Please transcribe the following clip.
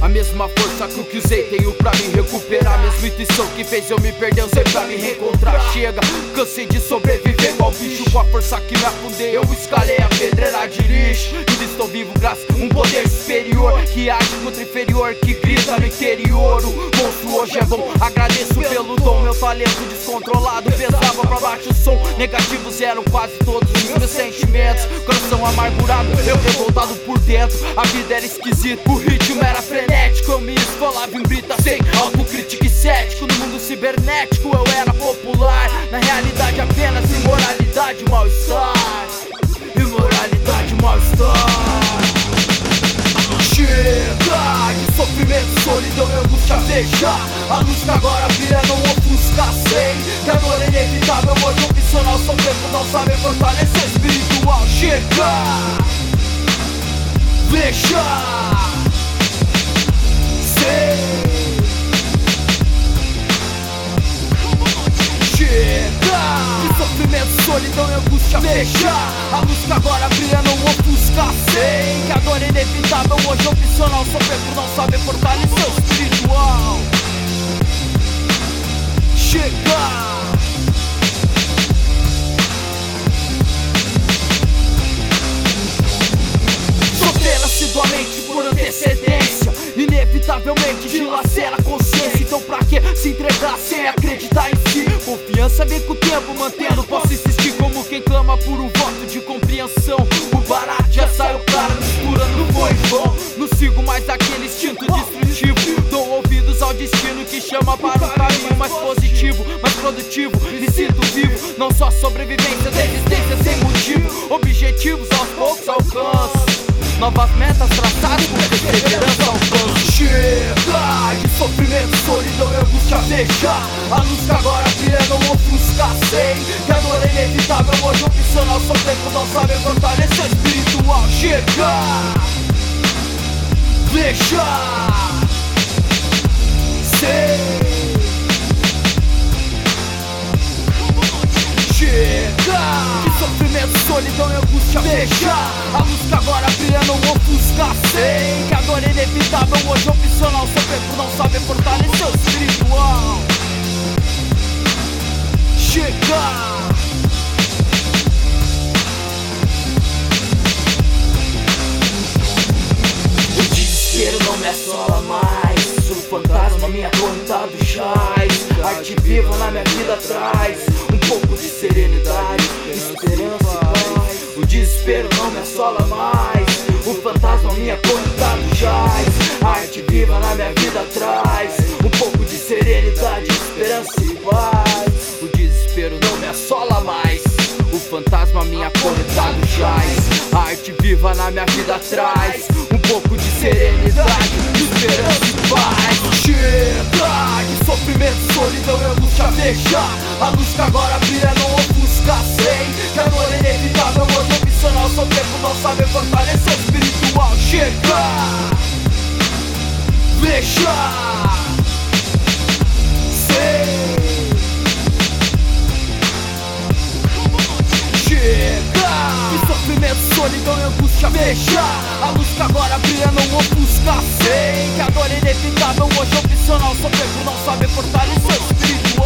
A mesma força que eu que usei tenho pra me recuperar. Mesma intuição que fez eu me perder, eu sei pra me reencontrar. Chega, cansei de sobreviver igual bicho Com a força que me afundei, eu escalei a pedreira de lixo estou vivo graças a um poder superior Que age contra inferior, que grita no interior. O monstro hoje é bom, agradeço pelo dom. Meu talento descontrolado pesava pra baixo o som Negativos eram quase todos os meus sentimentos. Coração amargurado, eu revoltado por dentro. A vida era esquisita, o ritmo era frenético. Eu me esfolava em brita sem autocrítica e cético. No mundo cibernético eu era popular Na realidade apenas solidão e angústia Veja a luz que agora brilha não ofusca. Sei que a dor é inevitável Hoje opcional, são tempo não sabe fortalecer. Espiritual Chega. Veja solidão e angústia Veja a luz que agora brilha não ofusca Sei que a dor é inevitável. Hoje opcional, sofrer por não saber fortalecer o espiritual. Chega! Sofrer assiduamente por antecedência Inevitavelmente dilacera a consciência. Então pra que se entregar sem acreditar em si? Confiança vem com o tempo mantendo. Posso insistir como quem clama por um voto de compreensão. O barato já saiu claro misturando foi vão Não sigo mais aquele instinto destrutivo. Dou ouvidos ao destino que chama para um caminho mais positivo Mais produtivo, me sinto vivo Não só sobrevivência, desistência sem motivo. Alcanço Novas metas traçadas com perseverança alcanço Chega de sofrimento, solidão e angústia Veja a luz que agora brilha não ofusca Sei que a dor é inevitável Hoje opcional, só tempo não sabe fortalecer espiritual. Chega! Veja Sei Sofrimento, solidão e angústia Veja a que agora brilha não ofusca Sei que a dor é inevitável. Hoje opcional Sofrer por não saber fortalecer o espiritual. Chega! O desespero não me assola mais. O fantasma me atormentado Arte viva na minha vida traz Um pouco de serenidade, esperança e paz. O desespero não me assola mais. O fantasma me atormentado jaz. Arte viva na minha vida traz Um pouco de serenidade, esperança e paz. O desespero não me assola mais. O fantasma me acorrentado jaz arte viva na minha vida traz Um pouco de serenidade, esperança e paz. Chega de sofrimento, solidão e angústia Veja a luz que agora brilha não ofusca Sei que a dor é inevitável Hoje opcional, só tempo não sabe fortalecer espiritual. Chega! Veja solidão e angústia Veja a luz que agora brilha não ofusca. Sei que a dor é inevitável. Hoje opcional, só tempo não sabe fortalecer o espírito